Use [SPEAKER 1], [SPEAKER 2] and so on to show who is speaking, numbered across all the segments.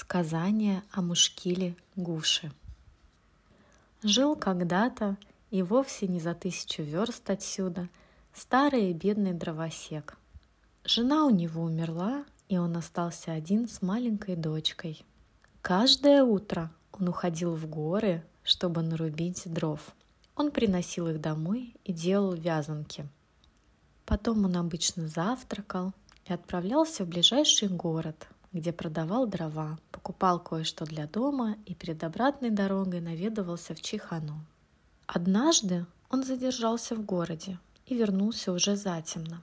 [SPEAKER 1] Сказание о мушкиле Гуши. Жил когда-то и вовсе не за тысячу верст отсюда старый и бедный дровосек. Жена у него умерла, и он остался один с маленькой дочкой. Каждое утро он уходил в горы, чтобы нарубить дров. Он приносил их домой и делал вязанки. Потом он обычно завтракал и отправлялся в ближайший город, где продавал дрова, покупал кое-что для дома и перед обратной дорогой наведывался в Чихану. Однажды он задержался в городе и вернулся уже затемно.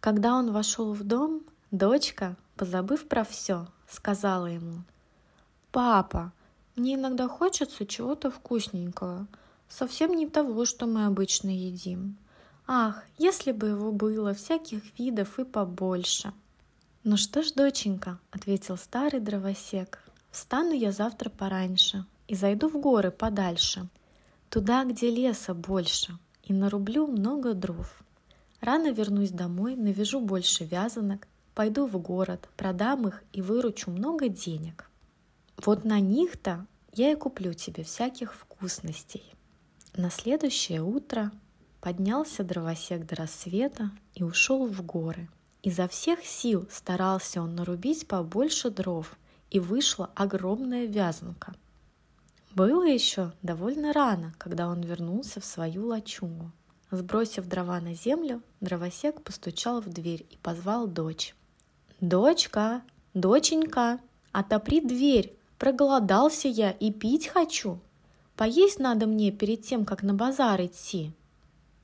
[SPEAKER 1] Когда он вошел в дом, дочка, позабыв про все, сказала ему, «Папа, мне иногда хочется чего-то вкусненького, совсем не того, что мы обычно едим. Ах, если бы его было всяких видов и побольше!» «Ну что ж, доченька», — ответил старый дровосек, — «встану я завтра пораньше и зайду в горы подальше, туда, где леса больше, и нарублю много дров. Рано вернусь домой, навяжу больше вязанок, пойду в город, продам их и выручу много денег. Вот на них-то я и куплю тебе всяких вкусностей». На следующее утро поднялся дровосек до рассвета и ушел в горы – Изо всех сил старался он нарубить побольше дров, и вышла огромная вязанка. Было еще довольно рано, когда он вернулся в свою лачугу. Сбросив дрова на землю, дровосек постучал в дверь и позвал дочь. «Дочка, доченька, отопри дверь, проголодался я и пить хочу. Поесть надо мне перед тем, как на базар идти».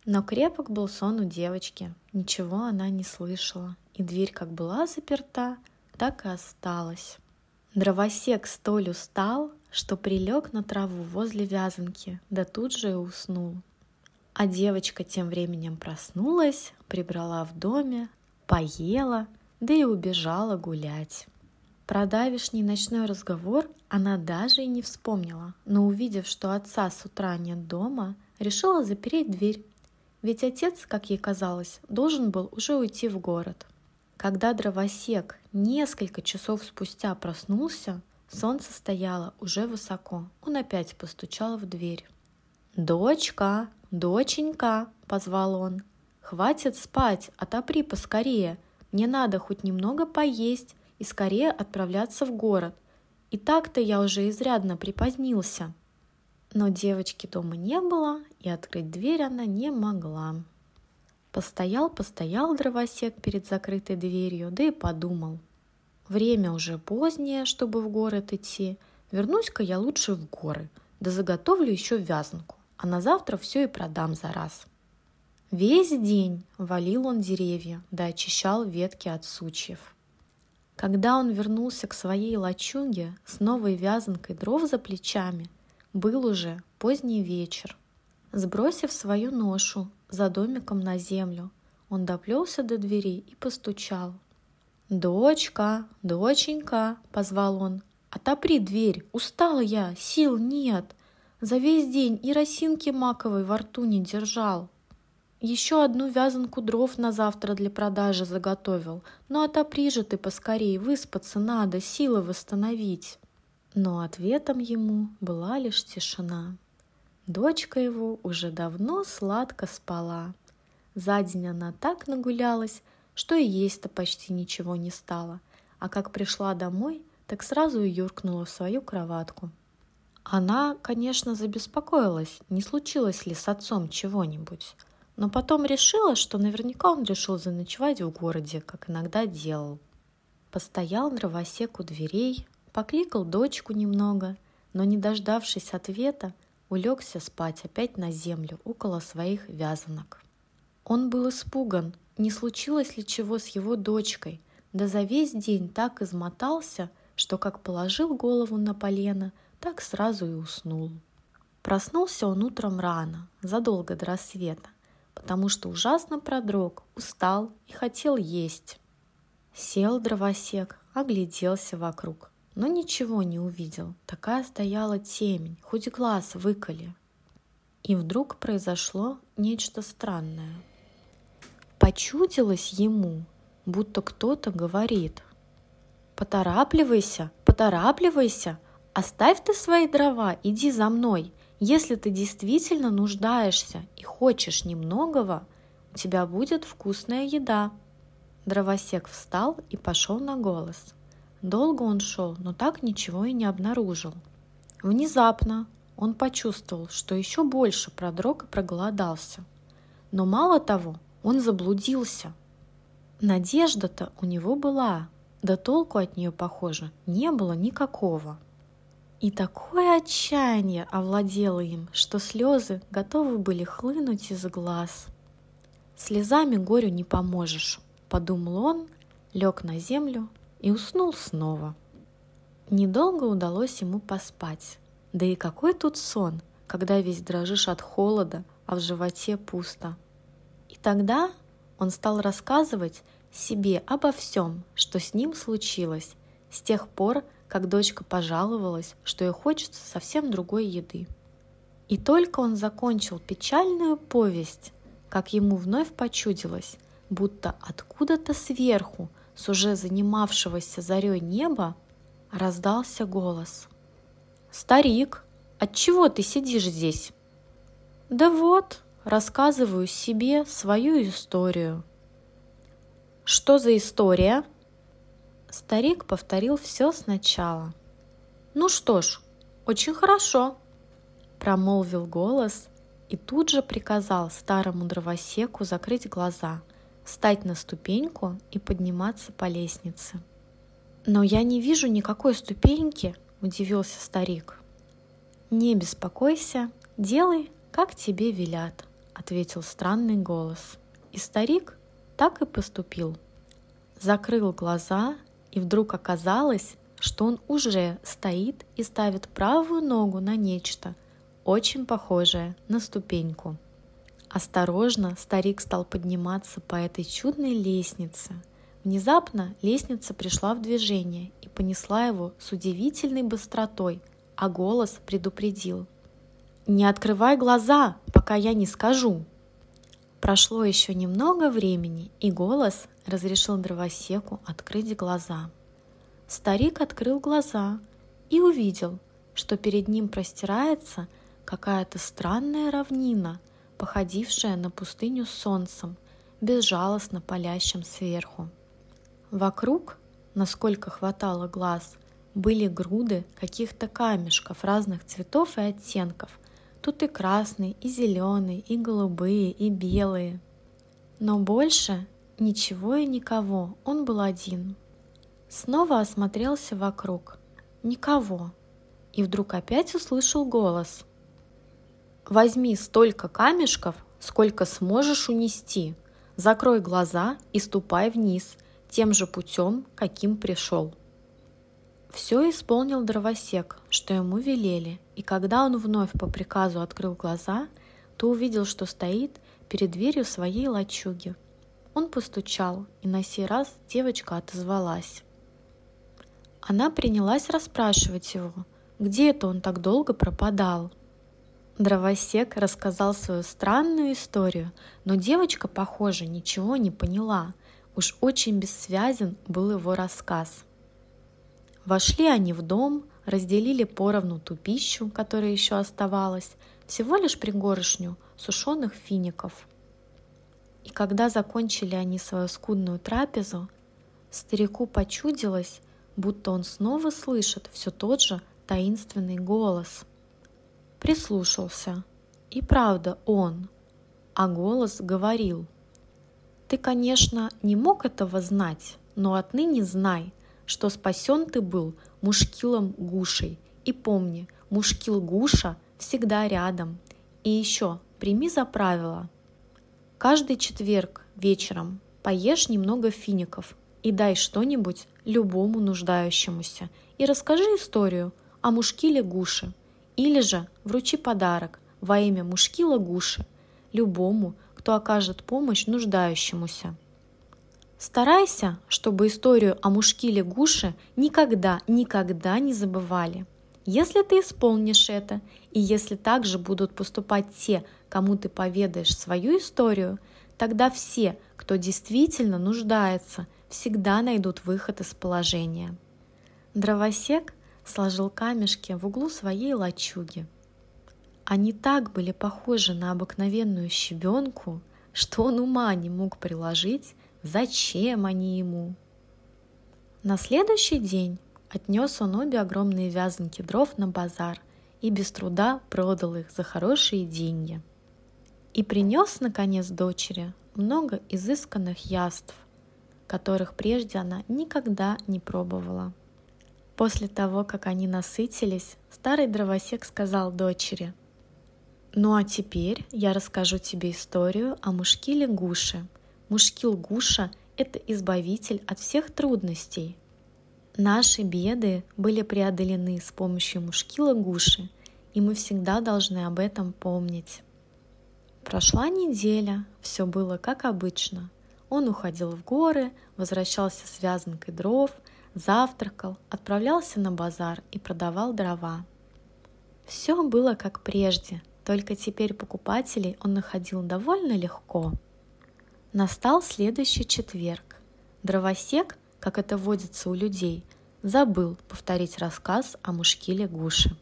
[SPEAKER 1] Но крепок был сон у девочки. Ничего она не слышала, и дверь как была заперта, так и осталась. Дровосек столь устал, что прилег на траву возле вязанки, да тут же и уснул. А девочка тем временем проснулась, прибрала в доме, поела, да и убежала гулять. Про давишний ночной разговор она даже и не вспомнила, но увидев, что отца с утра нет дома, решила запереть дверь ведь отец, как ей казалось, должен был уже уйти в город. Когда дровосек несколько часов спустя проснулся, солнце стояло уже высоко. Он опять постучал в дверь. «Дочка, доченька!» – позвал он. «Хватит спать, отопри поскорее. Мне надо хоть немного поесть и скорее отправляться в город. И так-то я уже изрядно припозднился». Но девочки дома не было, и открыть дверь она не могла. Постоял, постоял дровосек перед закрытой дверью, да и подумал. Время уже позднее, чтобы в город идти. Вернусь-ка я лучше в горы, да заготовлю еще вязанку, а на завтра все и продам за раз. Весь день валил он деревья, да очищал ветки от сучьев. Когда он вернулся к своей лачуге с новой вязанкой дров за плечами – был уже поздний вечер. Сбросив свою ношу за домиком на землю, он доплелся до двери и постучал. «Дочка, доченька!» — позвал он. «Отопри дверь! Устала я, сил нет! За весь день и росинки маковой во рту не держал!» Еще одну вязанку дров на завтра для продажи заготовил. Ну отопри же ты поскорей, выспаться надо, силы восстановить. Но ответом ему была лишь тишина. Дочка его уже давно сладко спала. За день она так нагулялась, что и есть-то почти ничего не стало, а как пришла домой, так сразу и юркнула в свою кроватку. Она, конечно, забеспокоилась, не случилось ли с отцом чего-нибудь, но потом решила, что наверняка он решил заночевать в городе, как иногда делал. Постоял дровосек у дверей, Покликал дочку немного, но, не дождавшись ответа, улегся спать опять на землю около своих вязанок. Он был испуган, не случилось ли чего с его дочкой, да за весь день так измотался, что как положил голову на полено, так сразу и уснул. Проснулся он утром рано, задолго до рассвета, потому что ужасно продрог, устал и хотел есть. Сел дровосек, огляделся вокруг но ничего не увидел. Такая стояла темень, хоть глаз выколи. И вдруг произошло нечто странное. Почудилось ему, будто кто-то говорит. «Поторапливайся, поторапливайся!» оставь ты свои дрова, иди за мной. Если ты действительно нуждаешься и хочешь немногого, у тебя будет вкусная еда». Дровосек встал и пошел на голос. Долго он шел, но так ничего и не обнаружил. Внезапно он почувствовал, что еще больше продрог и проголодался. Но мало того, он заблудился. Надежда-то у него была, да толку от нее, похоже, не было никакого. И такое отчаяние овладело им, что слезы готовы были хлынуть из глаз. Слезами горю не поможешь подумал он, лег на землю и уснул снова. Недолго удалось ему поспать. Да и какой тут сон, когда весь дрожишь от холода, а в животе пусто. И тогда он стал рассказывать себе обо всем, что с ним случилось, с тех пор, как дочка пожаловалась, что ей хочется совсем другой еды. И только он закончил печальную повесть, как ему вновь почудилось, будто откуда-то сверху, с уже занимавшегося зарей неба, раздался голос. «Старик, отчего ты сидишь здесь?» «Да вот, рассказываю себе свою историю». «Что за история?» Старик повторил все сначала. «Ну что ж, очень хорошо», – промолвил голос и тут же приказал старому дровосеку закрыть глаза – встать на ступеньку и подниматься по лестнице. «Но я не вижу никакой ступеньки», – удивился старик. «Не беспокойся, делай, как тебе велят», – ответил странный голос. И старик так и поступил. Закрыл глаза, и вдруг оказалось, что он уже стоит и ставит правую ногу на нечто, очень похожее на ступеньку. Осторожно старик стал подниматься по этой чудной лестнице. Внезапно лестница пришла в движение и понесла его с удивительной быстротой, а голос предупредил. «Не открывай глаза, пока я не скажу!» Прошло еще немного времени, и голос разрешил дровосеку открыть глаза. Старик открыл глаза и увидел, что перед ним простирается какая-то странная равнина – походившая на пустыню с солнцем, безжалостно палящим сверху. Вокруг, насколько хватало глаз, были груды каких-то камешков разных цветов и оттенков. Тут и красные, и зеленые, и голубые, и белые. Но больше ничего и никого, он был один. Снова осмотрелся вокруг. Никого. И вдруг опять услышал голос – Возьми столько камешков, сколько сможешь унести. Закрой глаза и ступай вниз, тем же путем, каким пришел. Все исполнил дровосек, что ему велели, и когда он вновь по приказу открыл глаза, то увидел, что стоит перед дверью своей лачуги. Он постучал, и на сей раз девочка отозвалась. Она принялась расспрашивать его, где это он так долго пропадал – Дровосек рассказал свою странную историю, но девочка, похоже, ничего не поняла. Уж очень бессвязен был его рассказ. Вошли они в дом, разделили поровну ту пищу, которая еще оставалась, всего лишь пригоршню сушеных фиников. И когда закончили они свою скудную трапезу, старику почудилось, будто он снова слышит все тот же таинственный голос – прислушался. И правда он, а голос говорил. Ты, конечно, не мог этого знать, но отныне знай, что спасен ты был мушкилом Гушей. И помни, мушкил Гуша всегда рядом. И еще прими за правило. Каждый четверг вечером поешь немного фиников и дай что-нибудь любому нуждающемуся. И расскажи историю о мушкиле Гуше – или же вручи подарок во имя Мушкила Гуши любому, кто окажет помощь нуждающемуся. Старайся, чтобы историю о Мушкиле Гуше никогда, никогда не забывали. Если ты исполнишь это, и если также будут поступать те, кому ты поведаешь свою историю, тогда все, кто действительно нуждается, всегда найдут выход из положения. Дровосек сложил камешки в углу своей лачуги. Они так были похожи на обыкновенную щебенку, что он ума не мог приложить, зачем они ему. На следующий день отнес он обе огромные вязанки дров на базар и без труда продал их за хорошие деньги. И принес, наконец, дочери много изысканных яств, которых прежде она никогда не пробовала. После того, как они насытились, старый дровосек сказал дочери, «Ну а теперь я расскажу тебе историю о мушкиле-гуше. Мушкил-гуша – это избавитель от всех трудностей. Наши беды были преодолены с помощью мушкила-гуши, и мы всегда должны об этом помнить». Прошла неделя, все было как обычно. Он уходил в горы, возвращался с вязанкой дров – завтракал, отправлялся на базар и продавал дрова. Все было как прежде, только теперь покупателей он находил довольно легко. Настал следующий четверг. Дровосек, как это водится у людей, забыл повторить рассказ о мушкиле Гуши.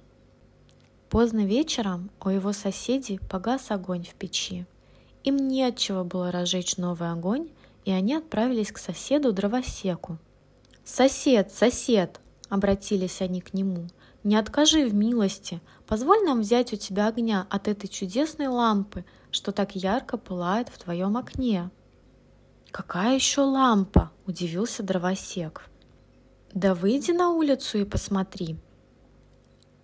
[SPEAKER 1] Поздно вечером у его соседей погас огонь в печи. Им не от чего было разжечь новый огонь, и они отправились к соседу дровосеку – «Сосед, сосед!» — обратились они к нему. «Не откажи в милости, позволь нам взять у тебя огня от этой чудесной лампы, что так ярко пылает в твоем окне». «Какая еще лампа?» – удивился дровосек. «Да выйди на улицу и посмотри».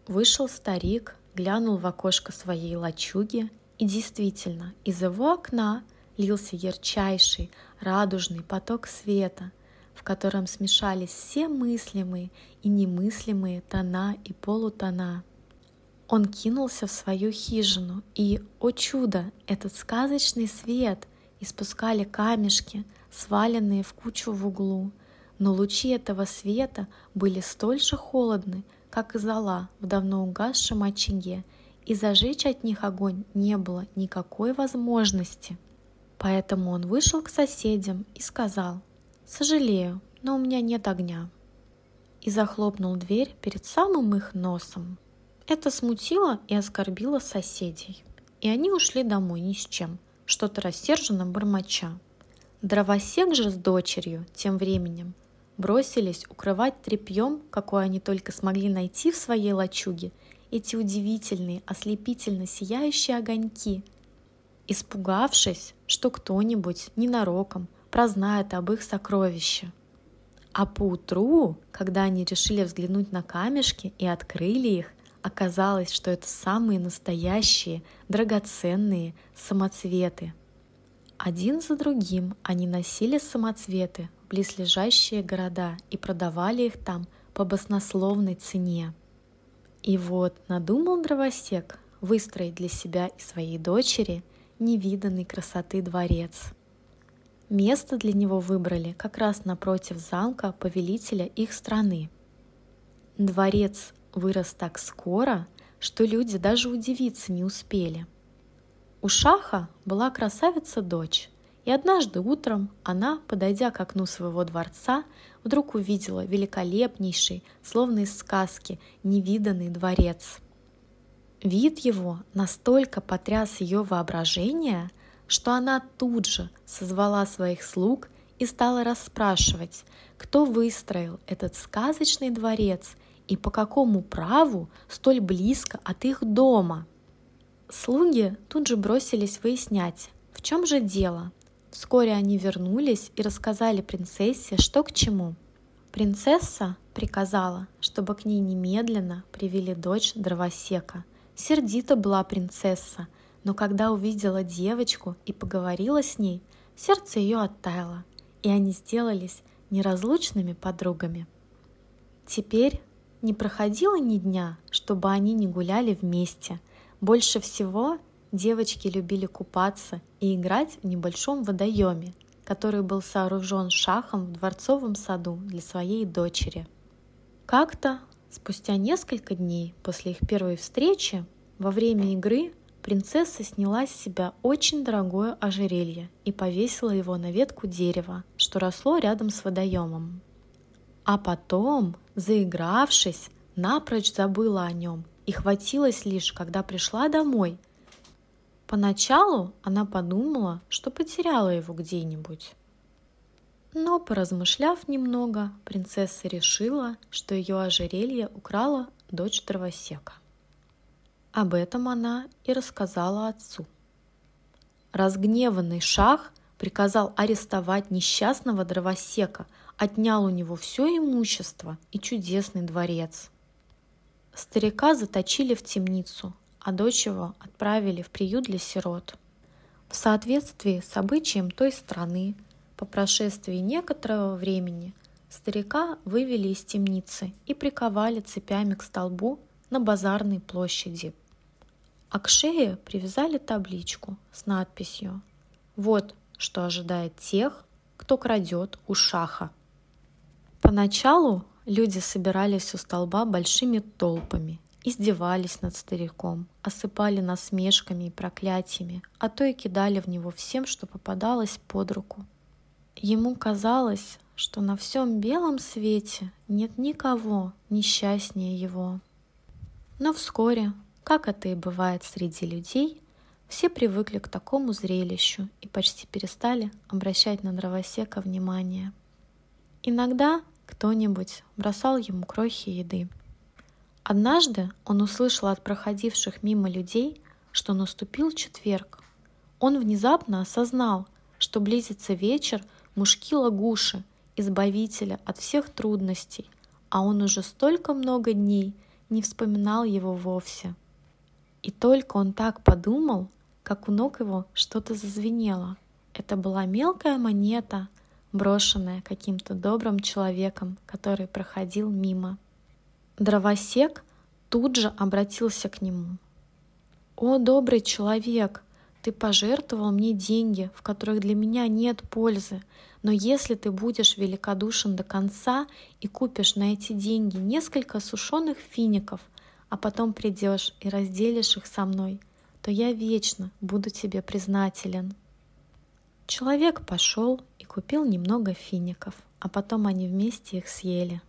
[SPEAKER 1] Вышел старик, глянул в окошко своей лачуги, и действительно, из его окна лился ярчайший, радужный поток света, в котором смешались все мыслимые и немыслимые тона и полутона. Он кинулся в свою хижину, и, о чудо, этот сказочный свет испускали камешки, сваленные в кучу в углу, но лучи этого света были столь же холодны, как и зола в давно угасшем очаге, и зажечь от них огонь не было никакой возможности. Поэтому он вышел к соседям и сказал, «Сожалею, но у меня нет огня». И захлопнул дверь перед самым их носом. Это смутило и оскорбило соседей. И они ушли домой ни с чем, что-то рассерженно бормоча. Дровосек же с дочерью тем временем бросились укрывать тряпьем, какое они только смогли найти в своей лачуге, эти удивительные, ослепительно сияющие огоньки, испугавшись, что кто-нибудь ненароком прознает об их сокровище. А поутру, когда они решили взглянуть на камешки и открыли их, оказалось, что это самые настоящие, драгоценные самоцветы. Один за другим они носили самоцветы в близлежащие города и продавали их там по баснословной цене. И вот надумал дровосек выстроить для себя и своей дочери невиданной красоты дворец – Место для него выбрали как раз напротив замка повелителя их страны. Дворец вырос так скоро, что люди даже удивиться не успели. У Шаха была красавица-дочь, и однажды утром она, подойдя к окну своего дворца, вдруг увидела великолепнейший, словно из сказки, невиданный дворец. Вид его настолько потряс ее воображение, что она тут же созвала своих слуг и стала расспрашивать, кто выстроил этот сказочный дворец и по какому праву столь близко от их дома. Слуги тут же бросились выяснять, в чем же дело. Вскоре они вернулись и рассказали принцессе, что к чему. Принцесса приказала, чтобы к ней немедленно привели дочь дровосека. Сердита была принцесса – но когда увидела девочку и поговорила с ней, сердце ее оттаяло, и они сделались неразлучными подругами. Теперь не проходило ни дня, чтобы они не гуляли вместе. Больше всего девочки любили купаться и играть в небольшом водоеме, который был сооружен шахом в дворцовом саду для своей дочери. Как-то, спустя несколько дней после их первой встречи, во время игры принцесса сняла с себя очень дорогое ожерелье и повесила его на ветку дерева, что росло рядом с водоемом. А потом, заигравшись, напрочь забыла о нем и хватилась лишь, когда пришла домой. Поначалу она подумала, что потеряла его где-нибудь. Но, поразмышляв немного, принцесса решила, что ее ожерелье украла дочь дровосека. Об этом она и рассказала отцу. Разгневанный шах приказал арестовать несчастного дровосека, отнял у него все имущество и чудесный дворец. Старика заточили в темницу, а дочь его отправили в приют для сирот. В соответствии с обычаем той страны – по прошествии некоторого времени старика вывели из темницы и приковали цепями к столбу на базарной площади. А к шее привязали табличку с надписью «Вот что ожидает тех, кто крадет у шаха». Поначалу люди собирались у столба большими толпами, издевались над стариком, осыпали насмешками и проклятиями, а то и кидали в него всем, что попадалось под руку – Ему казалось, что на всем белом свете нет никого несчастнее его. Но вскоре, как это и бывает среди людей, все привыкли к такому зрелищу и почти перестали обращать на дровосека внимание. Иногда кто-нибудь бросал ему крохи еды. Однажды он услышал от проходивших мимо людей, что наступил четверг. Он внезапно осознал, что близится вечер – Мушкила Гуши, избавителя от всех трудностей, а он уже столько много дней не вспоминал его вовсе. И только он так подумал, как у ног его что-то зазвенело. Это была мелкая монета, брошенная каким-то добрым человеком, который проходил мимо. Дровосек тут же обратился к нему. «О, добрый человек, ты пожертвовал мне деньги, в которых для меня нет пользы, но если ты будешь великодушен до конца и купишь на эти деньги несколько сушеных фиников, а потом придешь и разделишь их со мной, то я вечно буду тебе признателен. Человек пошел и купил немного фиников, а потом они вместе их съели.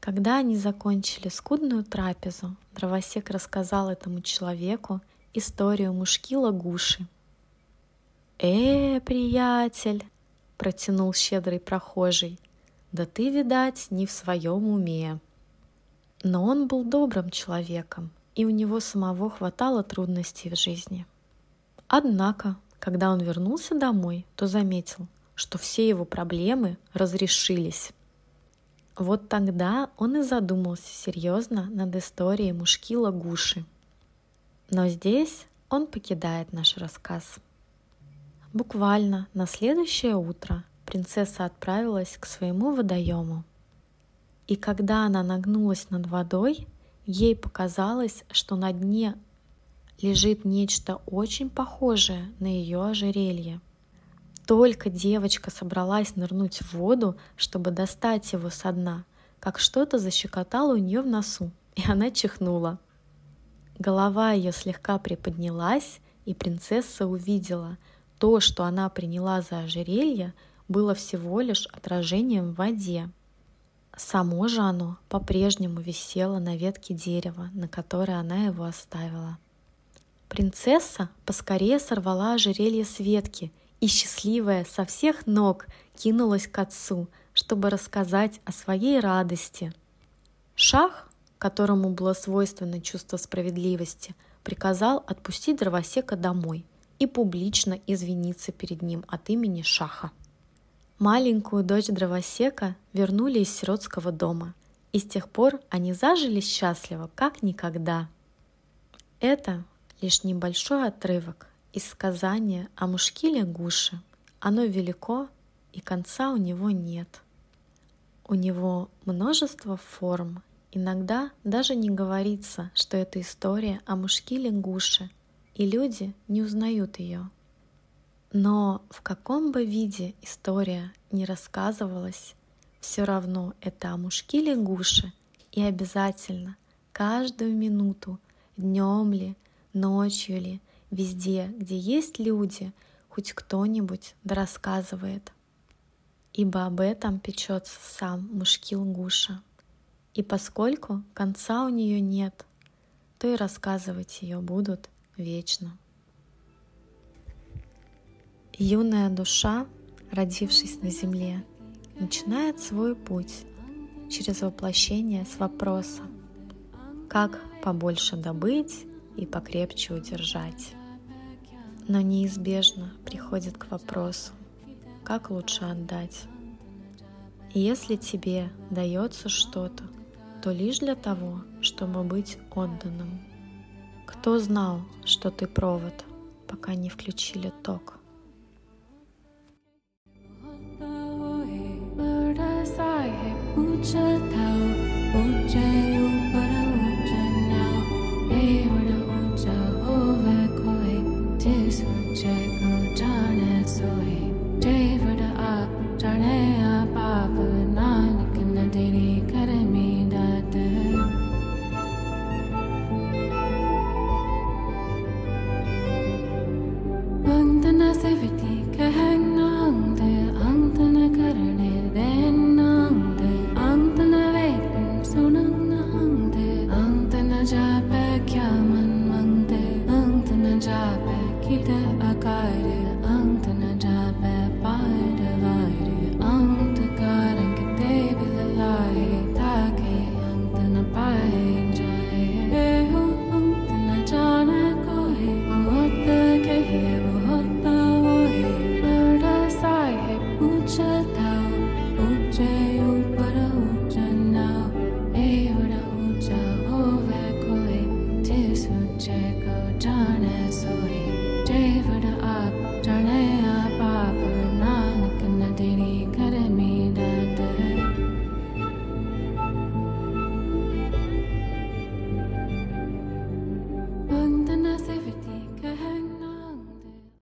[SPEAKER 1] Когда они закончили скудную трапезу, дровосек рассказал этому человеку историю Мушкила Гуши. «Э, приятель!» — протянул щедрый прохожий. «Да ты, видать, не в своем уме». Но он был добрым человеком, и у него самого хватало трудностей в жизни. Однако, когда он вернулся домой, то заметил, что все его проблемы разрешились. Вот тогда он и задумался серьезно над историей Мушкила Гуши. Но здесь он покидает наш рассказ. Буквально на следующее утро принцесса отправилась к своему водоему. И когда она нагнулась над водой, ей показалось, что на дне лежит нечто очень похожее на ее ожерелье. Только девочка собралась нырнуть в воду, чтобы достать его со дна, как что-то защекотало у нее в носу, и она чихнула. Голова ее слегка приподнялась, и принцесса увидела – то, что она приняла за ожерелье, было всего лишь отражением в воде. Само же оно по-прежнему висело на ветке дерева, на которой она его оставила. Принцесса поскорее сорвала ожерелье с ветки и, счастливая со всех ног, кинулась к отцу, чтобы рассказать о своей радости. Шах, которому было свойственно чувство справедливости, приказал отпустить дровосека домой – и публично извиниться перед ним от имени Шаха. Маленькую дочь дровосека вернули из сиротского дома, и с тех пор они зажили счастливо, как никогда. Это лишь небольшой отрывок из сказания о Мушкиле Гуше. Оно велико, и конца у него нет. У него множество форм, иногда даже не говорится, что это история о Мушкиле Гуше – и люди не узнают ее. Но в каком бы виде история не рассказывалась, все равно это о мушкиле Гуше, и обязательно каждую минуту, днем ли, ночью ли, везде, где есть люди, хоть кто-нибудь да рассказывает.
[SPEAKER 2] ибо об этом печется сам Мушкил Гуша. И поскольку конца у нее нет, то и рассказывать ее будут вечно. Юная душа, родившись на земле, начинает свой путь через воплощение с вопроса, как побольше добыть и покрепче удержать. Но неизбежно приходит к вопросу, как лучше отдать. И если тебе дается что-то, то лишь для того, чтобы быть отданным. Кто знал, что ты провод, пока не включили ток?